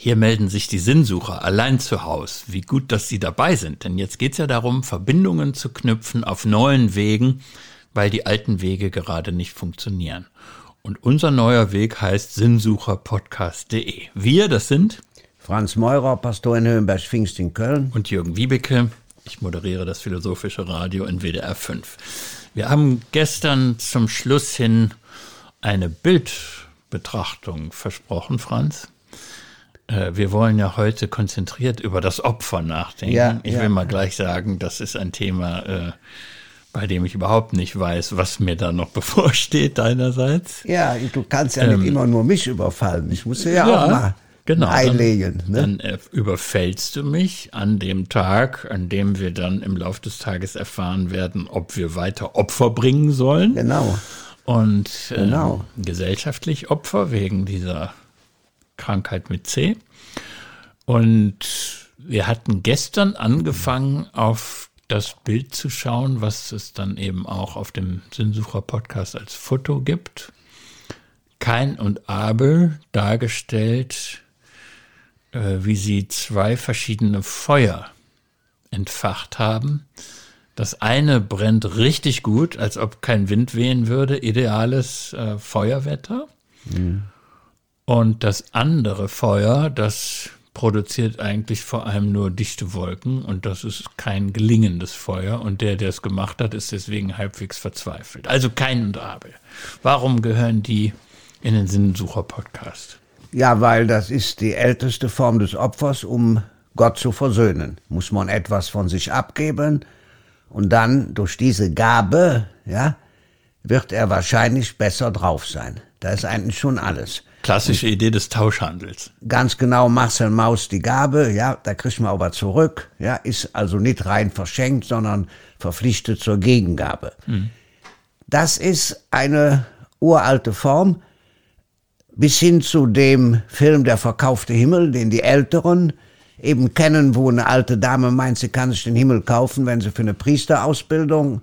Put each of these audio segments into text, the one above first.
Hier melden sich die Sinnsucher allein zu Haus. Wie gut, dass Sie dabei sind, denn jetzt geht's ja darum, Verbindungen zu knüpfen auf neuen Wegen, weil die alten Wege gerade nicht funktionieren. Und unser neuer Weg heißt sinnsucherpodcast.de. Wir, das sind Franz Meurer, Pastor in Höhenberg-Pfingst in Köln. Und Jürgen Wiebeke. Ich moderiere das Philosophische Radio in WDR 5. Wir haben gestern zum Schluss hin eine Bildbetrachtung versprochen, Franz. Äh, wir wollen ja heute konzentriert über das Opfer nachdenken. Ja, ich ja. will mal gleich sagen, das ist ein Thema, äh, bei dem ich überhaupt nicht weiß, was mir da noch bevorsteht deinerseits. Ja, du kannst ja ähm, nicht immer nur mich überfallen. Ich muss ja, ja auch mal genau, einlegen. Dann, ne? dann äh, überfällst du mich an dem Tag, an dem wir dann im Laufe des Tages erfahren werden, ob wir weiter Opfer bringen sollen. Genau. Und äh, genau. gesellschaftlich Opfer wegen dieser Krankheit mit C. Und wir hatten gestern angefangen, auf das Bild zu schauen, was es dann eben auch auf dem Sinnsucher-Podcast als Foto gibt. Kain und Abel dargestellt, äh, wie sie zwei verschiedene Feuer entfacht haben. Das eine brennt richtig gut, als ob kein Wind wehen würde, ideales äh, Feuerwetter. Mhm. Und das andere Feuer, das produziert eigentlich vor allem nur dichte Wolken und das ist kein gelingendes Feuer und der, der es gemacht hat, ist deswegen halbwegs verzweifelt. Also kein und. Warum gehören die in den Sinnsucher-Podcast? Ja, weil das ist die älteste Form des Opfers, um Gott zu versöhnen. Muss man etwas von sich abgeben und dann durch diese Gabe, ja, wird er wahrscheinlich besser drauf sein. Da ist eigentlich schon alles. Klassische Idee des Tauschhandels. Ganz genau, Marcel Maus die Gabe, ja, da kriegt man aber zurück, ja, ist also nicht rein verschenkt, sondern verpflichtet zur Gegengabe. Mhm. Das ist eine uralte Form, bis hin zu dem Film Der verkaufte Himmel, den die Älteren eben kennen, wo eine alte Dame meint, sie kann sich den Himmel kaufen, wenn sie für eine Priesterausbildung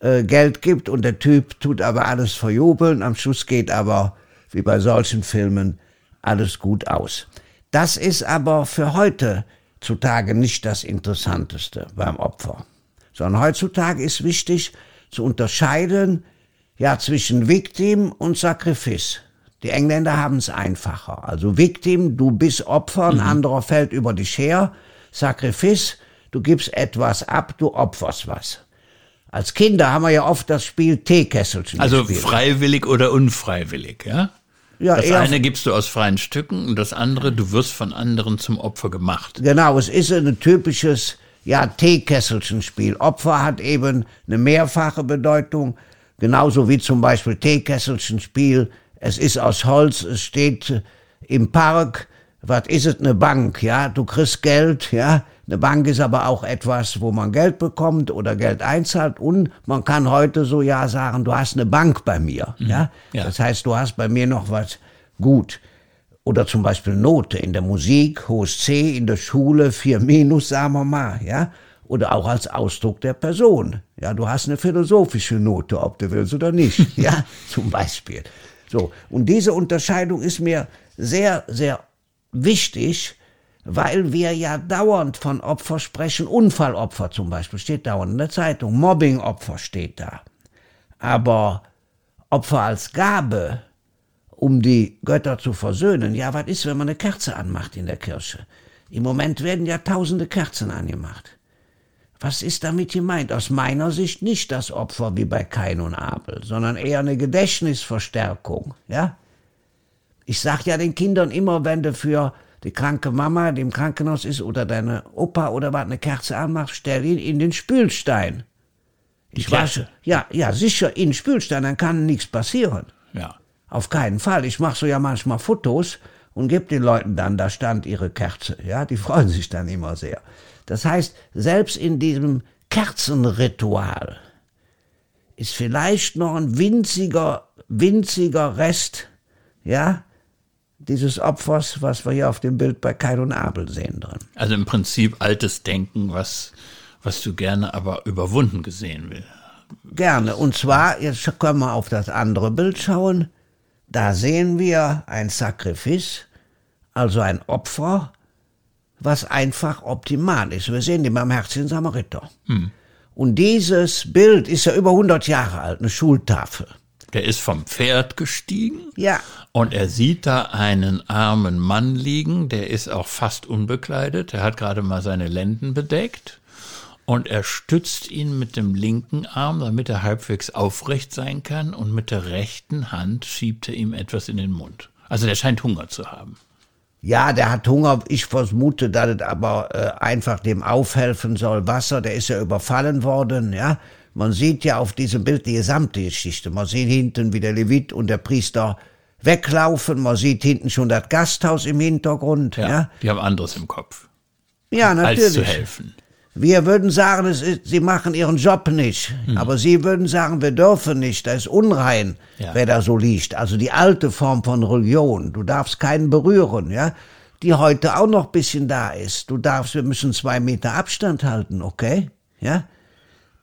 äh, Geld gibt und der Typ tut aber alles verjubeln, am Schluss geht aber wie bei solchen Filmen alles gut aus. Das ist aber für heute zutage nicht das Interessanteste beim Opfer, sondern heutzutage ist wichtig zu unterscheiden ja zwischen Victim und Sakrifice. Die Engländer haben es einfacher. Also Victim, du bist Opfer, ein mhm. anderer fällt über dich her. Sakrifice, du gibst etwas ab, du opferst was. Als Kinder haben wir ja oft das Spiel Teekesselchen Also gespielt. freiwillig oder unfreiwillig, ja? Ja, das eine gibst du aus freien Stücken und das andere, du wirst von anderen zum Opfer gemacht. Genau, es ist ein typisches ja, Teekesselchen-Spiel. Opfer hat eben eine mehrfache Bedeutung, genauso wie zum Beispiel Teekesselchen-Spiel. Es ist aus Holz, es steht im Park. Was ist es, eine Bank? Ja, du kriegst Geld, ja, eine Bank ist aber auch etwas, wo man Geld bekommt oder Geld einzahlt und man kann heute so ja sagen, du hast eine Bank bei mir. Mhm. Ja? ja? Das heißt, du hast bei mir noch was gut. Oder zum Beispiel Note in der Musik, hohes C, in der Schule, vier Minus, sagen wir mal, ja. Oder auch als Ausdruck der Person. Ja, du hast eine philosophische Note, ob du willst oder nicht. ja, zum Beispiel. So. Und diese Unterscheidung ist mir sehr, sehr wichtig, weil wir ja dauernd von Opfer sprechen. Unfallopfer zum Beispiel steht dauernd in der Zeitung. Mobbingopfer steht da. Aber Opfer als Gabe, um die Götter zu versöhnen. Ja, was ist, wenn man eine Kerze anmacht in der Kirche? Im Moment werden ja tausende Kerzen angemacht. Was ist damit gemeint? Aus meiner Sicht nicht das Opfer wie bei Kain und Abel, sondern eher eine Gedächtnisverstärkung, ja? Ich sag ja den Kindern immer, wenn du für die kranke Mama, die im Krankenhaus ist, oder deine Opa oder was eine Kerze anmacht, stell ihn in den Spülstein. Ich wasche. Ja, ja, sicher, in den Spülstein, dann kann nichts passieren. Ja. Auf keinen Fall. Ich mache so ja manchmal Fotos und gebe den Leuten dann, da stand ihre Kerze. Ja, die freuen sich dann immer sehr. Das heißt, selbst in diesem Kerzenritual ist vielleicht noch ein winziger, winziger Rest, ja, dieses Opfers, was wir hier auf dem Bild bei Kain und Abel sehen drin. Also im Prinzip altes Denken, was, was du gerne aber überwunden gesehen will. Gerne. Und zwar, jetzt können wir auf das andere Bild schauen. Da sehen wir ein Sakrifice, Also ein Opfer, was einfach optimal ist. Wir sehen den barmherzigen Samariter. Hm. Und dieses Bild ist ja über 100 Jahre alt, eine Schultafel. Der ist vom Pferd gestiegen. Ja. Und er sieht da einen armen Mann liegen, der ist auch fast unbekleidet. Der hat gerade mal seine Lenden bedeckt. Und er stützt ihn mit dem linken Arm, damit er halbwegs aufrecht sein kann. Und mit der rechten Hand schiebt er ihm etwas in den Mund. Also der scheint Hunger zu haben. Ja, der hat Hunger. Ich vermute, dass es aber äh, einfach dem aufhelfen soll. Wasser, der ist ja überfallen worden, ja. Man sieht ja auf diesem Bild die gesamte Geschichte. Man sieht hinten, wie der Levit und der Priester weglaufen. Man sieht hinten schon das Gasthaus im Hintergrund. Ja, ja. Die haben anderes im Kopf. Ja, natürlich. Als zu helfen. Wir würden sagen, es ist, sie machen ihren Job nicht. Hm. Aber sie würden sagen, wir dürfen nicht. Da ist unrein, ja. wer da so liegt. Also die alte Form von Religion. Du darfst keinen berühren, ja. Die heute auch noch bisschen da ist. Du darfst, wir müssen zwei Meter Abstand halten, okay? Ja.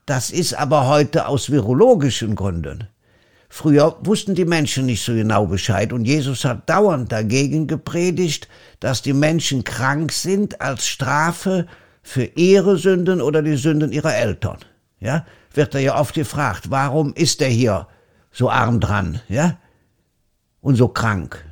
Das ist aber heute aus virologischen Gründen. Früher wussten die Menschen nicht so genau Bescheid und Jesus hat dauernd dagegen gepredigt, dass die Menschen krank sind als Strafe für ihre Sünden oder die Sünden ihrer Eltern. Ja, wird er ja oft gefragt, warum ist er hier so arm dran, ja? Und so krank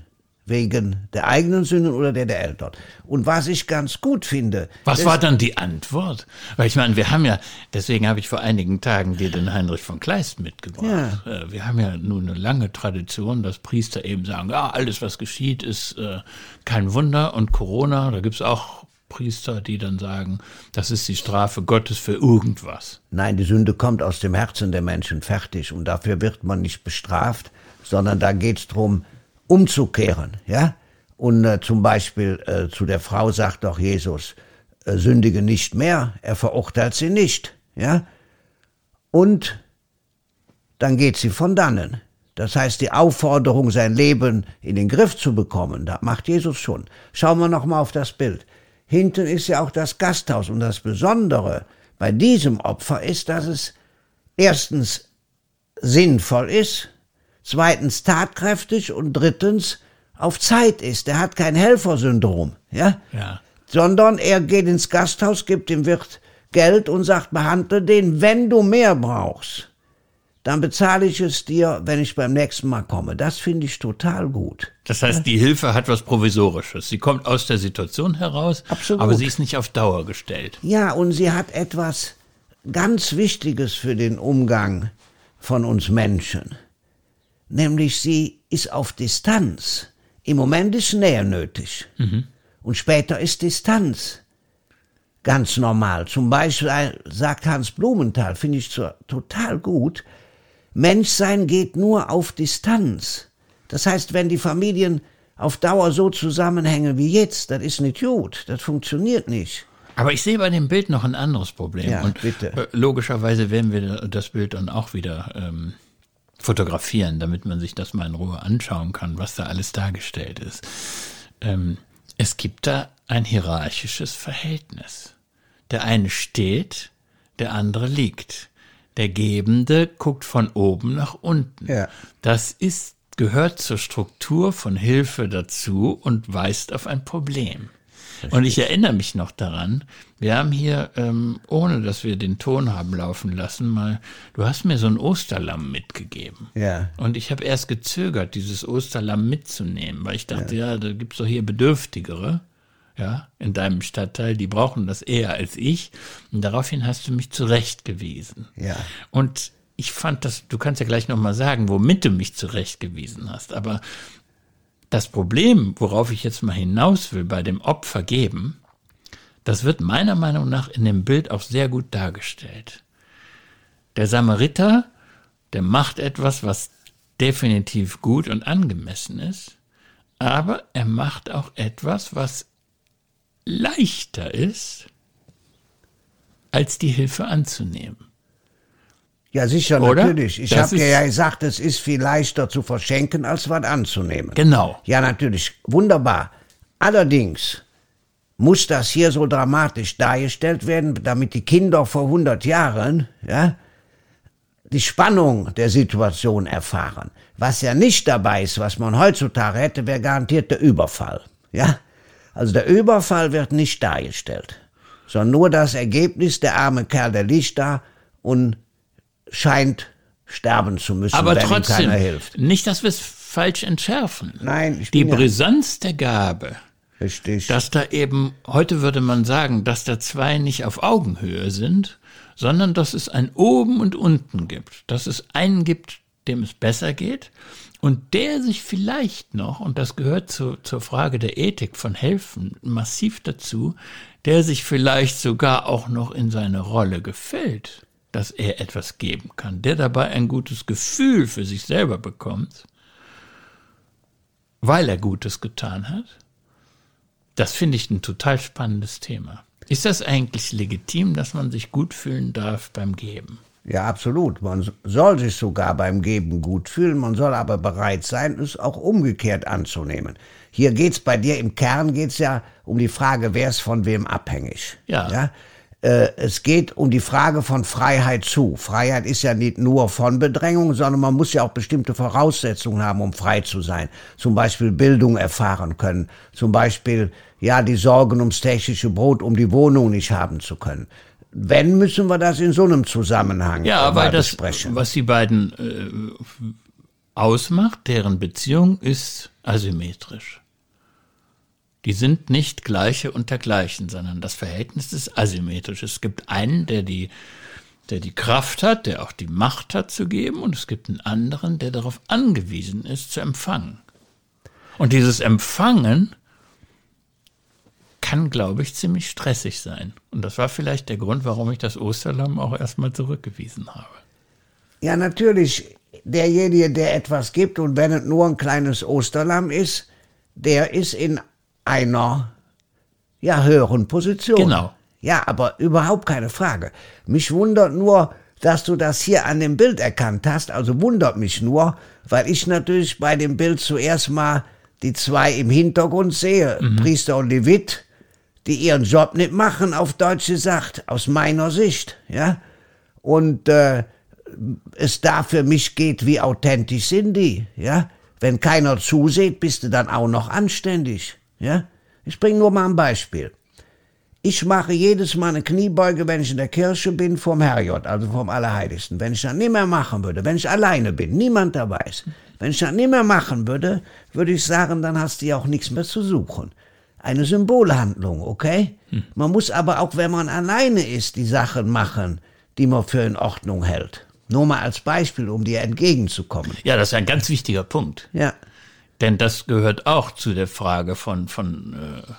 wegen der eigenen Sünden oder der der Eltern. Und was ich ganz gut finde. Was war dann die Antwort? Weil ich meine, wir haben ja, deswegen habe ich vor einigen Tagen dir den Heinrich von Kleist mitgebracht. Ja. Äh, wir haben ja nun eine lange Tradition, dass Priester eben sagen, ja, alles, was geschieht, ist äh, kein Wunder und Corona, da gibt es auch Priester, die dann sagen, das ist die Strafe Gottes für irgendwas. Nein, die Sünde kommt aus dem Herzen der Menschen fertig und dafür wird man nicht bestraft, sondern da geht es darum, umzukehren, ja. Und äh, zum Beispiel äh, zu der Frau sagt doch Jesus, äh, sündige nicht mehr, er verurteilt sie nicht, ja. Und dann geht sie von dannen. Das heißt, die Aufforderung, sein Leben in den Griff zu bekommen, da macht Jesus schon. Schauen wir noch mal auf das Bild. Hinten ist ja auch das Gasthaus und das Besondere bei diesem Opfer ist, dass es erstens sinnvoll ist, zweitens tatkräftig und drittens auf Zeit ist. Er hat kein Helfersyndrom, ja? Ja. Sondern er geht ins Gasthaus, gibt dem Wirt Geld und sagt, behandle den, wenn du mehr brauchst. Dann bezahle ich es dir, wenn ich beim nächsten Mal komme. Das finde ich total gut. Das heißt, die Hilfe hat was Provisorisches. Sie kommt aus der Situation heraus, Absolut. aber sie ist nicht auf Dauer gestellt. Ja, und sie hat etwas ganz Wichtiges für den Umgang von uns Menschen nämlich sie ist auf Distanz. Im Moment ist Nähe nötig. Mhm. Und später ist Distanz ganz normal. Zum Beispiel sagt Hans Blumenthal, finde ich total gut, Menschsein geht nur auf Distanz. Das heißt, wenn die Familien auf Dauer so zusammenhängen wie jetzt, das ist nicht gut, das funktioniert nicht. Aber ich sehe bei dem Bild noch ein anderes Problem. Ja, und bitte. Äh, logischerweise werden wir das Bild dann auch wieder ähm, fotografieren, damit man sich das mal in Ruhe anschauen kann, was da alles dargestellt ist. Ähm, es gibt da ein hierarchisches Verhältnis. Der eine steht, der andere liegt. Der Gebende guckt von oben nach unten. Ja. Das ist, gehört zur Struktur von Hilfe dazu und weist auf ein Problem. Und ich erinnere mich noch daran, wir haben hier, ähm, ohne dass wir den Ton haben laufen lassen, mal, du hast mir so ein Osterlamm mitgegeben. Ja. Und ich habe erst gezögert, dieses Osterlamm mitzunehmen, weil ich dachte, ja, ja da gibt's doch hier Bedürftigere, ja, in deinem Stadtteil, die brauchen das eher als ich. Und daraufhin hast du mich zurechtgewiesen. Ja. Und ich fand das, du kannst ja gleich nochmal sagen, womit du mich zurechtgewiesen hast, aber das Problem, worauf ich jetzt mal hinaus will, bei dem Opfer geben, das wird meiner Meinung nach in dem Bild auch sehr gut dargestellt. Der Samariter, der macht etwas, was definitiv gut und angemessen ist, aber er macht auch etwas, was leichter ist, als die Hilfe anzunehmen. Ja, sicher, Oder? natürlich. Ich habe dir ja gesagt, es ist viel leichter zu verschenken, als was anzunehmen. Genau. Ja, natürlich. Wunderbar. Allerdings muss das hier so dramatisch dargestellt werden, damit die Kinder vor 100 Jahren, ja, die Spannung der Situation erfahren. Was ja nicht dabei ist, was man heutzutage hätte, wäre garantiert der Überfall. Ja? Also der Überfall wird nicht dargestellt, sondern nur das Ergebnis, der arme Kerl, der liegt da und scheint sterben zu müssen, Aber wenn trotzdem, ihm keiner hilft. nicht, dass wir es falsch entschärfen. Nein, ich Die bin ja- Brisanz der Gabe, Richtig. dass da eben, heute würde man sagen, dass da zwei nicht auf Augenhöhe sind, sondern dass es ein Oben und Unten gibt. Dass es einen gibt, dem es besser geht und der sich vielleicht noch, und das gehört zu, zur Frage der Ethik von Helfen massiv dazu, der sich vielleicht sogar auch noch in seine Rolle gefällt, dass er etwas geben kann, der dabei ein gutes Gefühl für sich selber bekommt, weil er Gutes getan hat. Das finde ich ein total spannendes Thema. Ist das eigentlich legitim, dass man sich gut fühlen darf beim Geben? Ja, absolut. Man soll sich sogar beim Geben gut fühlen, man soll aber bereit sein, es auch umgekehrt anzunehmen. Hier geht's bei dir im Kern geht's ja um die Frage, wer ist von wem abhängig. Ja. ja? Äh, es geht um die Frage von Freiheit zu. Freiheit ist ja nicht nur von Bedrängung, sondern man muss ja auch bestimmte Voraussetzungen haben, um frei zu sein. Zum Beispiel Bildung erfahren können. Zum Beispiel, ja, die Sorgen ums tägliche Brot, um die Wohnung nicht haben zu können. Wenn, müssen wir das in so einem Zusammenhang Ja, weil das, besprechen. was die beiden äh, ausmacht, deren Beziehung ist asymmetrisch. Die sind nicht gleiche unter gleichen, sondern das Verhältnis ist asymmetrisch. Es gibt einen, der die, der die Kraft hat, der auch die Macht hat zu geben, und es gibt einen anderen, der darauf angewiesen ist, zu empfangen. Und dieses Empfangen kann, glaube ich, ziemlich stressig sein. Und das war vielleicht der Grund, warum ich das Osterlamm auch erstmal zurückgewiesen habe. Ja, natürlich, derjenige, der etwas gibt, und wenn es nur ein kleines Osterlamm ist, der ist in einer ja, höheren Position. Genau. Ja, aber überhaupt keine Frage. Mich wundert nur, dass du das hier an dem Bild erkannt hast. Also wundert mich nur, weil ich natürlich bei dem Bild zuerst mal die zwei im Hintergrund sehe, Priester und Levit, die ihren Job nicht machen, auf Deutsch gesagt, aus meiner Sicht, ja. Und äh, es da für mich geht, wie authentisch sind die, ja. Wenn keiner zusieht, bist du dann auch noch anständig, ja. Ich bringe nur mal ein Beispiel. Ich mache jedes Mal eine Kniebeuge, wenn ich in der Kirche bin, vom Herrgott, also vom Allerheiligsten. Wenn ich das nicht mehr machen würde, wenn ich alleine bin, niemand dabei ist, wenn ich das nicht mehr machen würde, würde ich sagen, dann hast du ja auch nichts mehr zu suchen. Eine Symbolhandlung, okay? Man muss aber auch, wenn man alleine ist, die Sachen machen, die man für in Ordnung hält. Nur mal als Beispiel, um dir entgegenzukommen. Ja, das ist ein ganz wichtiger Punkt. Ja, Denn das gehört auch zu der Frage von, von äh,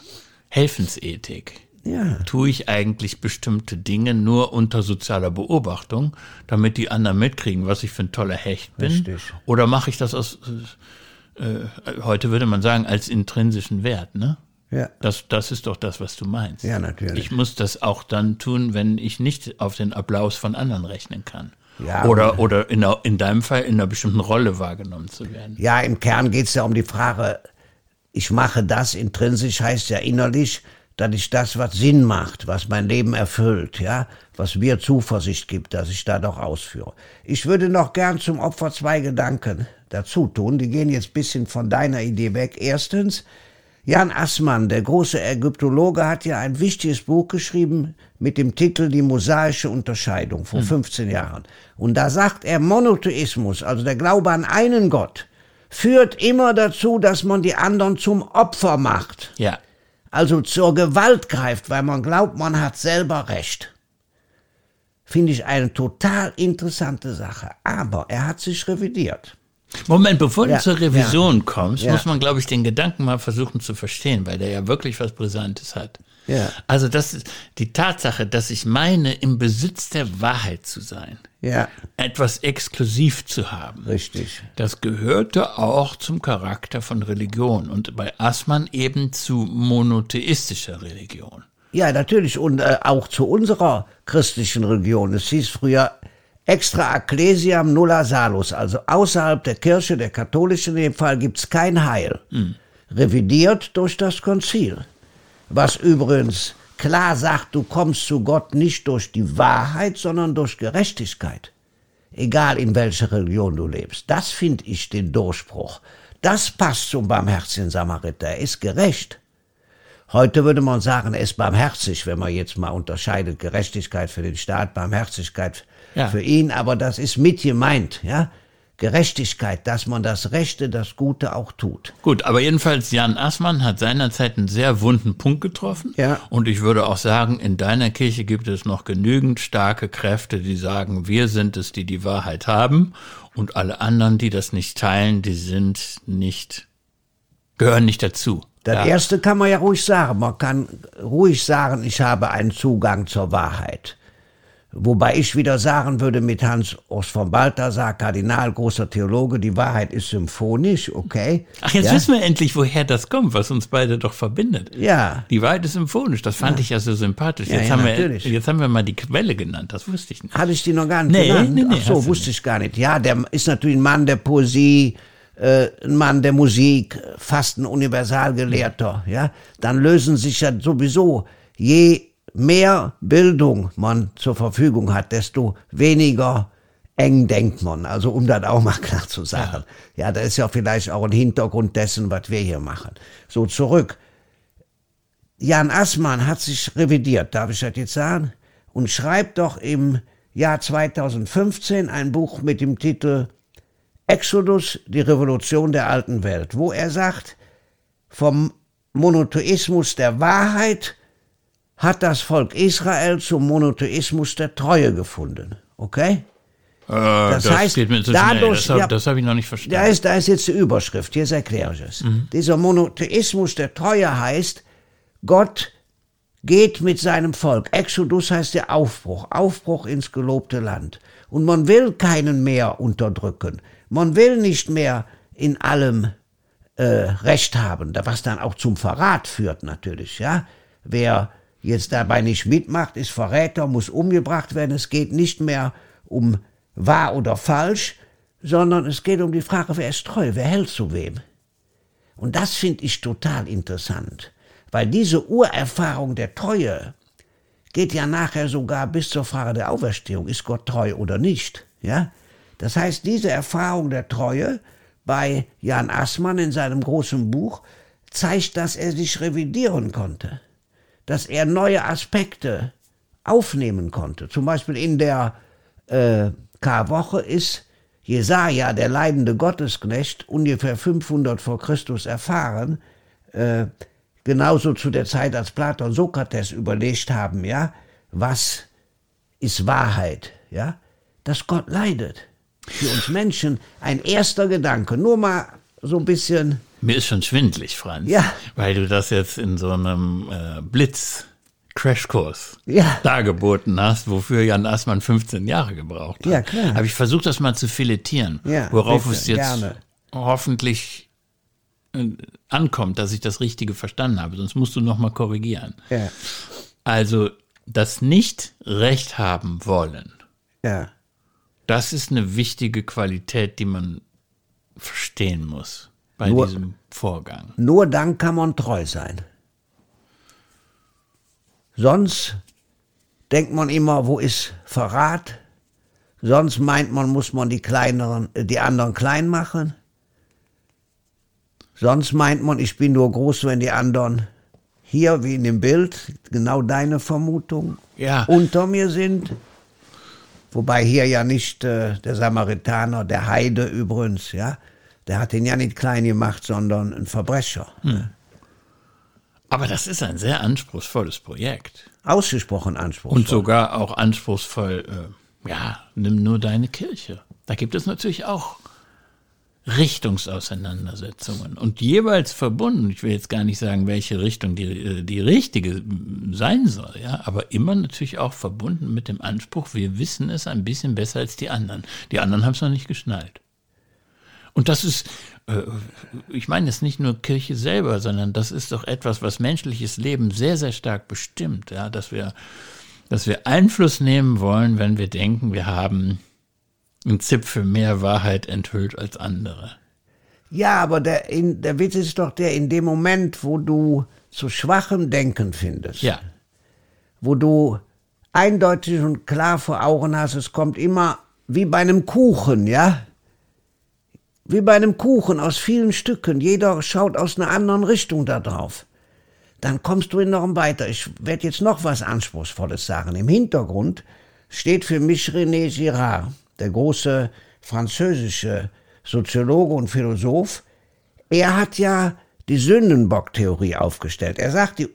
Helfensethik. ja. Tue ich eigentlich bestimmte Dinge nur unter sozialer Beobachtung, damit die anderen mitkriegen, was ich für ein toller Hecht bin? Richtig. Oder mache ich das aus, äh, heute würde man sagen, als intrinsischen Wert, ne? Ja. Das, das ist doch das, was du meinst. Ja, natürlich. Ich muss das auch dann tun, wenn ich nicht auf den Applaus von anderen rechnen kann. Ja, oder oder in, einer- in deinem Fall in einer bestimmten Rolle wahrgenommen zu werden. Ja, im Kern geht's ja um die Frage, ich mache das intrinsisch, heißt ja innerlich, dass ich das, was Sinn macht, was mein Leben erfüllt, ja, was mir Zuversicht gibt, dass ich da doch ausführe. Ich würde noch gern zum Opfer zwei Gedanken dazu tun, die gehen jetzt bisschen von deiner Idee weg. Erstens, Jan Assmann, der große Ägyptologe, hat ja ein wichtiges Buch geschrieben mit dem Titel Die mosaische Unterscheidung vor 15 Jahren. Und da sagt er, Monotheismus, also der Glaube an einen Gott, führt immer dazu, dass man die anderen zum Opfer macht. Ja. Also zur Gewalt greift, weil man glaubt, man hat selber Recht. Finde ich eine total interessante Sache. Aber er hat sich revidiert. Moment, bevor Ja, du zur Revision kommst, Ja. muss man, glaube ich, den Gedanken mal versuchen zu verstehen, weil der ja wirklich was Brisantes hat. Ja. Also das ist die Tatsache, dass ich meine, im Besitz der Wahrheit zu sein, Ja, etwas exklusiv zu haben. richtig. Das gehörte auch zum Charakter von Religion und bei Assmann eben zu monotheistischer Religion. Ja, natürlich. Und äh, auch zu unserer christlichen Religion. Es hieß früher extra ecclesiam nulla salus. Also außerhalb der Kirche, der katholischen in dem Fall, gibt's kein Heil. Revidiert durch das Konzil. Was übrigens klar sagt, du kommst zu Gott nicht durch die Wahrheit, sondern durch Gerechtigkeit. Egal in welcher Religion du lebst. Das finde ich den Durchbruch. Das passt zum barmherzigen Samariter. Er ist gerecht. Heute würde man sagen, er ist barmherzig, wenn man jetzt mal unterscheidet, Gerechtigkeit für den Staat, Barmherzigkeit ja. für ihn, aber das ist mit gemeint, ja. Gerechtigkeit, dass man das Rechte, das Gute auch tut. Gut, aber jedenfalls Jan Assmann hat seinerzeit einen sehr wunden Punkt getroffen. Ja. Und ich würde auch sagen, in deiner Kirche gibt es noch genügend starke Kräfte, die sagen, wir sind es, die die Wahrheit haben. Und alle anderen, die das nicht teilen, die sind nicht, gehören nicht dazu. Das ja. erste kann man ja ruhig sagen. Man kann ruhig sagen, ich habe einen Zugang zur Wahrheit. Wobei ich wieder sagen würde mit Hans Ost von Balthasar, Kardinal, großer Theologe, die Wahrheit ist symphonisch, okay. Ach, jetzt ja? wissen wir endlich, woher das kommt, was uns beide doch verbindet. Ja. Die Wahrheit ist symphonisch, das fand ja. ich ja so sympathisch. Jetzt, ja, haben natürlich. wir, jetzt haben wir mal die Quelle genannt, das wusste ich nicht. Hatte ich die noch gar nicht nee, genannt? Nee, nee, Ach so, wusste ich gar nicht. Ja, der ist natürlich ein Mann der Poesie, äh, ein Mann der Musik, fast ein Universalgelehrter, ja. Dann lösen sich ja sowieso je mehr Bildung man zur Verfügung hat, desto weniger eng denkt man. Also um das auch mal klar zu sagen. Ja, ja das ist ja vielleicht auch ein Hintergrund dessen, was wir hier machen. So zurück. Jan Assmann hat sich revidiert, darf ich das jetzt sagen? Und schreibt doch im Jahr 2015 ein Buch mit dem Titel Exodus, die Revolution der alten Welt, wo er sagt, vom Monotheismus der Wahrheit hat das Volk Israel zum Monotheismus der Treue gefunden. Okay? Äh, das, das, heißt, geht mir zu dadurch, das habe ja, hab ich noch nicht verstanden. Da ist, da ist jetzt die Überschrift, jetzt erkläre ich es. Mhm. Dieser Monotheismus der Treue heißt, Gott geht mit seinem Volk. Exodus heißt der Aufbruch, Aufbruch ins gelobte Land. Und man will keinen mehr unterdrücken. Man will nicht mehr in allem äh, Recht haben, was dann auch zum Verrat führt natürlich. Ja, wer jetzt dabei nicht mitmacht, ist Verräter, muss umgebracht werden. Es geht nicht mehr um wahr oder falsch, sondern es geht um die Frage, wer ist treu, wer hält zu wem. Und das finde ich total interessant, weil diese Urerfahrung der Treue geht ja nachher sogar bis zur Frage der Auferstehung, ist Gott treu oder nicht, ja? Das heißt, diese Erfahrung der Treue bei Jan Assmann in seinem großen Buch zeigt, dass er sich revidieren konnte dass er neue Aspekte aufnehmen konnte. Zum Beispiel in der äh, Karwoche ist Jesaja, der leidende Gottesknecht, ungefähr 500 vor Christus erfahren, äh, genauso zu der Zeit, als Platon Sokrates überlegt haben, ja, was ist Wahrheit, ja, dass Gott leidet. Für uns Menschen ein erster Gedanke, nur mal so ein bisschen mir ist schon schwindlig, Franz. Ja. Weil du das jetzt in so einem äh, Blitz Crashkurs ja. dargeboten hast, wofür Jan Assmann 15 Jahre gebraucht hat. Ja, klar. Habe ich versucht, das mal zu filetieren, ja, worauf bitte, es jetzt gerne. hoffentlich äh, ankommt, dass ich das Richtige verstanden habe. Sonst musst du noch mal korrigieren. Ja. Also das Nicht-Recht haben wollen, ja. das ist eine wichtige Qualität, die man verstehen muss bei nur, diesem Vorgang. Nur dann kann man treu sein. Sonst denkt man immer, wo ist Verrat? Sonst meint man, muss man die kleineren, äh, die anderen klein machen. Sonst meint man, ich bin nur groß, wenn die anderen hier, wie in dem Bild, genau deine Vermutung, ja. unter mir sind. Wobei hier ja nicht äh, der Samaritaner, der Heide übrigens, ja, der hat ihn ja nicht klein gemacht, sondern ein Verbrecher. Hm. Aber das ist ein sehr anspruchsvolles Projekt. Ausgesprochen anspruchsvoll. Und sogar auch anspruchsvoll, äh, ja, nimm nur deine Kirche. Da gibt es natürlich auch Richtungsauseinandersetzungen und jeweils verbunden. Ich will jetzt gar nicht sagen, welche Richtung die, äh, die richtige sein soll, ja, aber immer natürlich auch verbunden mit dem Anspruch, wir wissen es ein bisschen besser als die anderen. Die anderen haben es noch nicht geschnallt. Und das ist, äh, ich meine es nicht nur Kirche selber, sondern das ist doch etwas, was menschliches Leben sehr, sehr stark bestimmt, ja, dass wir, dass wir Einfluss nehmen wollen, wenn wir denken, wir haben einen Zipfel mehr Wahrheit enthüllt als andere. Ja, aber der, in, der Witz ist doch der, in dem Moment, wo du zu schwachem Denken findest, ja. wo du eindeutig und klar vor Augen hast, es kommt immer wie bei einem Kuchen, ja, wie bei einem Kuchen aus vielen Stücken. Jeder schaut aus einer anderen Richtung da drauf. dann kommst du enorm weiter. Ich werde jetzt noch was Anspruchsvolles sagen. Im Hintergrund steht für mich René Girard, der große französische Soziologe und Philosoph. Er hat ja die Sündenbock-Theorie aufgestellt. Er sagt, die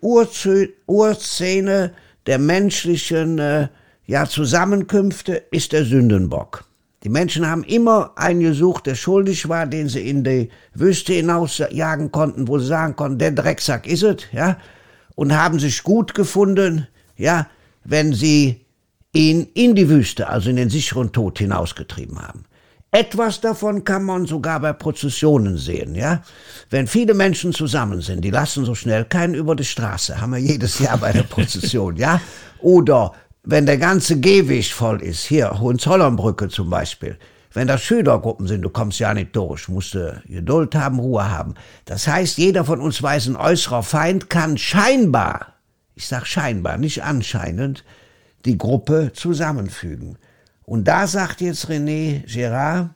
Urszene der menschlichen äh, ja, Zusammenkünfte ist der Sündenbock. Die Menschen haben immer einen gesucht, der schuldig war, den sie in die Wüste hinausjagen konnten, wo sie sagen konnten, der Drecksack ist es, ja, und haben sich gut gefunden, ja, wenn sie ihn in die Wüste, also in den sicheren Tod hinausgetrieben haben. Etwas davon kann man sogar bei Prozessionen sehen, ja. Wenn viele Menschen zusammen sind, die lassen so schnell keinen über die Straße, haben wir jedes Jahr bei der Prozession, ja. Oder wenn der ganze Gehweg voll ist, hier Hohenzollernbrücke zum Beispiel, wenn das Schülergruppen sind, du kommst ja nicht durch, musst du Geduld haben, Ruhe haben. Das heißt, jeder von uns weiß, ein äußerer Feind kann scheinbar, ich sag scheinbar, nicht anscheinend, die Gruppe zusammenfügen. Und da sagt jetzt René Girard,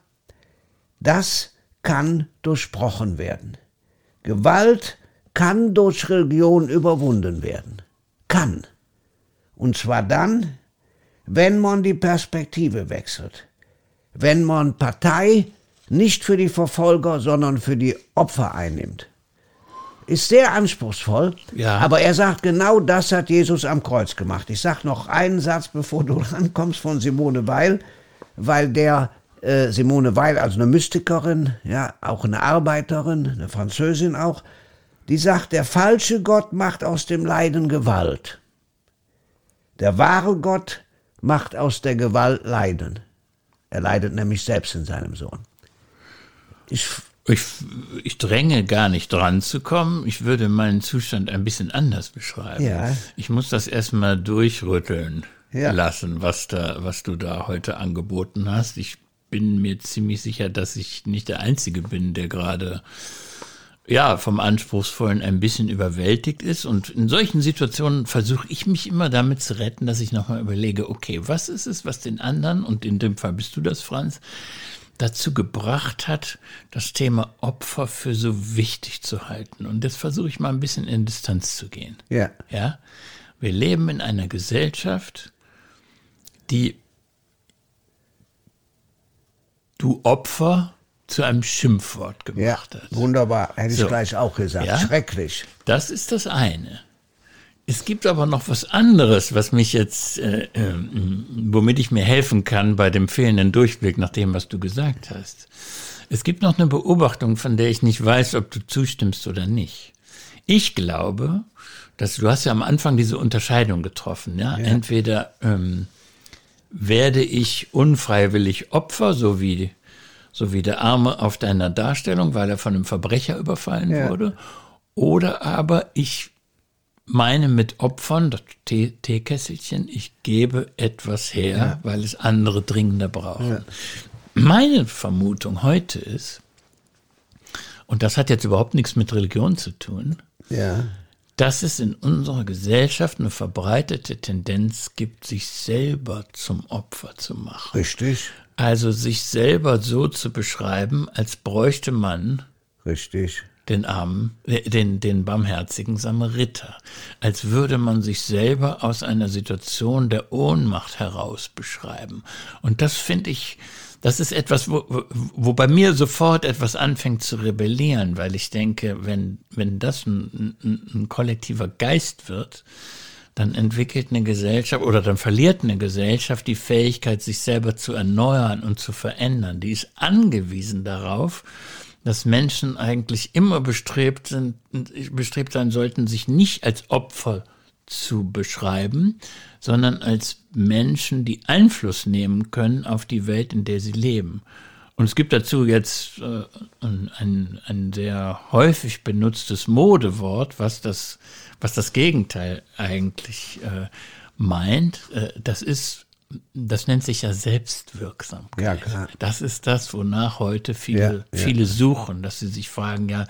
das kann durchbrochen werden. Gewalt kann durch Religion überwunden werden. Kann. Und zwar dann, wenn man die Perspektive wechselt. Wenn man Partei nicht für die Verfolger, sondern für die Opfer einnimmt ist sehr anspruchsvoll. Ja. Aber er sagt, genau das hat Jesus am Kreuz gemacht. Ich sage noch einen Satz, bevor du rankommst von Simone Weil, weil der äh, Simone Weil, also eine Mystikerin, ja, auch eine Arbeiterin, eine Französin auch, die sagt, der falsche Gott macht aus dem Leiden Gewalt. Der wahre Gott macht aus der Gewalt Leiden. Er leidet nämlich selbst in seinem Sohn. Ich ich, ich dränge gar nicht dran zu kommen. Ich würde meinen Zustand ein bisschen anders beschreiben. Ja. Ich muss das erstmal durchrütteln ja. lassen, was da, was du da heute angeboten hast. Ich bin mir ziemlich sicher, dass ich nicht der Einzige bin, der gerade ja, vom Anspruchsvollen ein bisschen überwältigt ist. Und in solchen Situationen versuche ich mich immer damit zu retten, dass ich nochmal überlege, okay, was ist es, was den anderen, und in dem Fall bist du das, Franz, dazu gebracht hat, das Thema Opfer für so wichtig zu halten. Und jetzt versuche ich mal ein bisschen in Distanz zu gehen. Ja. Ja. Wir leben in einer Gesellschaft, die du Opfer zu einem Schimpfwort gemacht ja, hat. Wunderbar, hätte so. ich gleich auch gesagt. Ja? Schrecklich. Das ist das eine. Es gibt aber noch was anderes, was mich jetzt, äh, äh, womit ich mir helfen kann bei dem fehlenden Durchblick nach dem, was du gesagt hast. Es gibt noch eine Beobachtung, von der ich nicht weiß, ob du zustimmst oder nicht. Ich glaube, dass du hast ja am Anfang diese Unterscheidung getroffen, ja. ja. Entweder ähm, werde ich unfreiwillig Opfer, so wie so wie der Arme auf deiner Darstellung, weil er von einem Verbrecher überfallen ja. wurde, oder aber ich meine mit Opfern, das Teekesselchen, ich gebe etwas her, ja. weil es andere dringender brauchen. Ja. Meine Vermutung heute ist, und das hat jetzt überhaupt nichts mit Religion zu tun, ja. Dass es in unserer Gesellschaft eine verbreitete Tendenz gibt, sich selber zum Opfer zu machen. Richtig. Also sich selber so zu beschreiben, als bräuchte man Richtig den armen, äh, den, den barmherzigen Samariter, als würde man sich selber aus einer Situation der Ohnmacht heraus beschreiben. Und das finde ich, das ist etwas, wo, wo bei mir sofort etwas anfängt zu rebellieren, weil ich denke, wenn, wenn das ein, ein, ein kollektiver Geist wird, dann entwickelt eine Gesellschaft oder dann verliert eine Gesellschaft die Fähigkeit, sich selber zu erneuern und zu verändern. Die ist angewiesen darauf, dass Menschen eigentlich immer bestrebt sind, bestrebt sein sollten, sich nicht als Opfer zu beschreiben, sondern als Menschen, die Einfluss nehmen können auf die Welt, in der sie leben. Und es gibt dazu jetzt äh, ein, ein sehr häufig benutztes Modewort, was das, was das Gegenteil eigentlich äh, meint. Äh, das ist das nennt sich ja Selbstwirksamkeit. Ja, klar. Das ist das, wonach heute viele, ja, viele suchen, dass sie sich fragen, ja,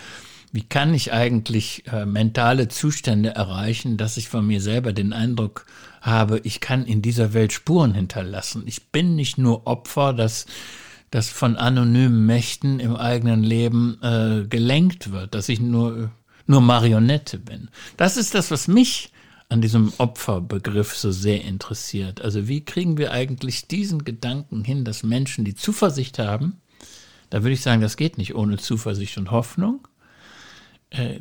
wie kann ich eigentlich äh, mentale Zustände erreichen, dass ich von mir selber den Eindruck habe, ich kann in dieser Welt Spuren hinterlassen. Ich bin nicht nur Opfer, das, das von anonymen Mächten im eigenen Leben äh, gelenkt wird, dass ich nur nur Marionette bin. Das ist das, was mich an diesem Opferbegriff so sehr interessiert. Also wie kriegen wir eigentlich diesen Gedanken hin, dass Menschen, die Zuversicht haben, da würde ich sagen, das geht nicht ohne Zuversicht und Hoffnung,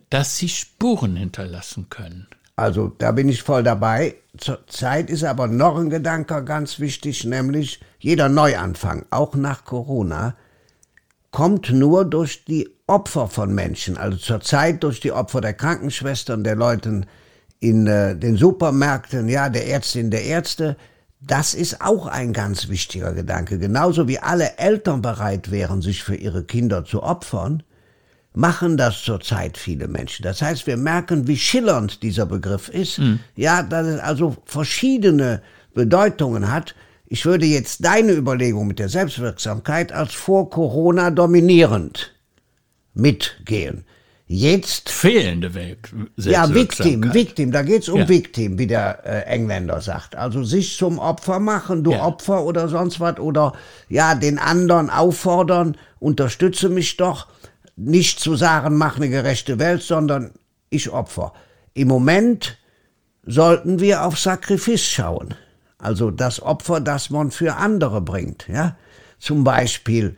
dass sie Spuren hinterlassen können. Also da bin ich voll dabei. Zurzeit ist aber noch ein Gedanke ganz wichtig, nämlich jeder Neuanfang, auch nach Corona, kommt nur durch die Opfer von Menschen, also zurzeit durch die Opfer der Krankenschwestern, der Leute in äh, den Supermärkten, ja, der Ärztin, der Ärzte. Das ist auch ein ganz wichtiger Gedanke. Genauso wie alle Eltern bereit wären, sich für ihre Kinder zu opfern, machen das zurzeit viele Menschen. Das heißt, wir merken, wie schillernd dieser Begriff ist. Mhm. Ja, dass es also verschiedene Bedeutungen hat. Ich würde jetzt deine Überlegung mit der Selbstwirksamkeit als vor Corona dominierend mitgehen. Jetzt fehlende Welt. Ja, Victim, Victim, da geht's um ja. Victim, wie der äh, Engländer sagt. Also sich zum Opfer machen, du ja. Opfer oder sonst was oder ja, den anderen auffordern, unterstütze mich doch nicht zu sagen, mach eine gerechte Welt, sondern ich opfer. Im Moment sollten wir auf Sakrifis schauen. Also das Opfer, das man für andere bringt. Ja? Zum Beispiel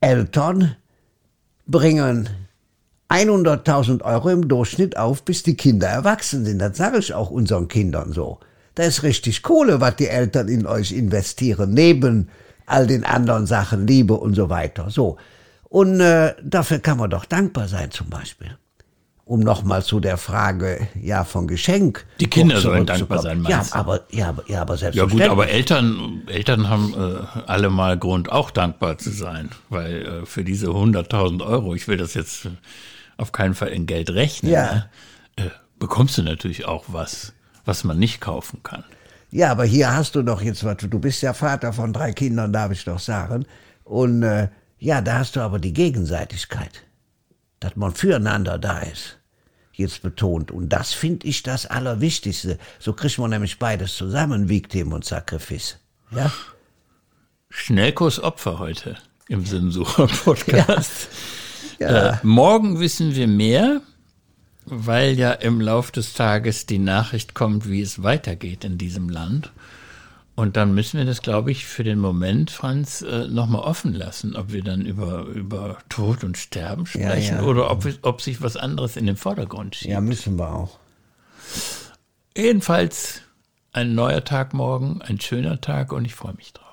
Eltern bringen 100.000 Euro im Durchschnitt auf, bis die Kinder erwachsen sind. Das sage ich auch unseren Kindern so. Da ist richtig Kohle, was die Eltern in euch investieren, neben all den anderen Sachen, Liebe und so weiter. So. Und äh, dafür kann man doch dankbar sein zum Beispiel. Um nochmal zu der Frage ja von Geschenk. Die Kinder sollen dankbar sein, meinst ja, aber ja, ja, aber selbstverständlich. Ja gut, aber Eltern, Eltern haben äh, alle mal Grund auch dankbar zu sein, weil äh, für diese 100.000 Euro, ich will das jetzt auf keinen Fall in Geld rechnen, ja. ne? äh, bekommst du natürlich auch was, was man nicht kaufen kann. Ja, aber hier hast du doch jetzt was. Du bist ja Vater von drei Kindern, darf ich doch sagen. Und äh, ja, da hast du aber die Gegenseitigkeit, dass man füreinander da ist, jetzt betont. Und das finde ich das Allerwichtigste. So kriegt man nämlich beides zusammen, Victim und Sakrifis. Ja? Schnellkurs Opfer heute im Sinnsucher-Podcast. Ja. Ja. Äh, morgen wissen wir mehr, weil ja im Lauf des Tages die Nachricht kommt, wie es weitergeht in diesem Land. Und dann müssen wir das, glaube ich, für den Moment, Franz, äh, nochmal offen lassen, ob wir dann über, über Tod und Sterben sprechen ja, ja. oder ob, ob sich was anderes in den Vordergrund schiebt. Ja, müssen wir auch. Jedenfalls ein neuer Tag morgen, ein schöner Tag und ich freue mich drauf.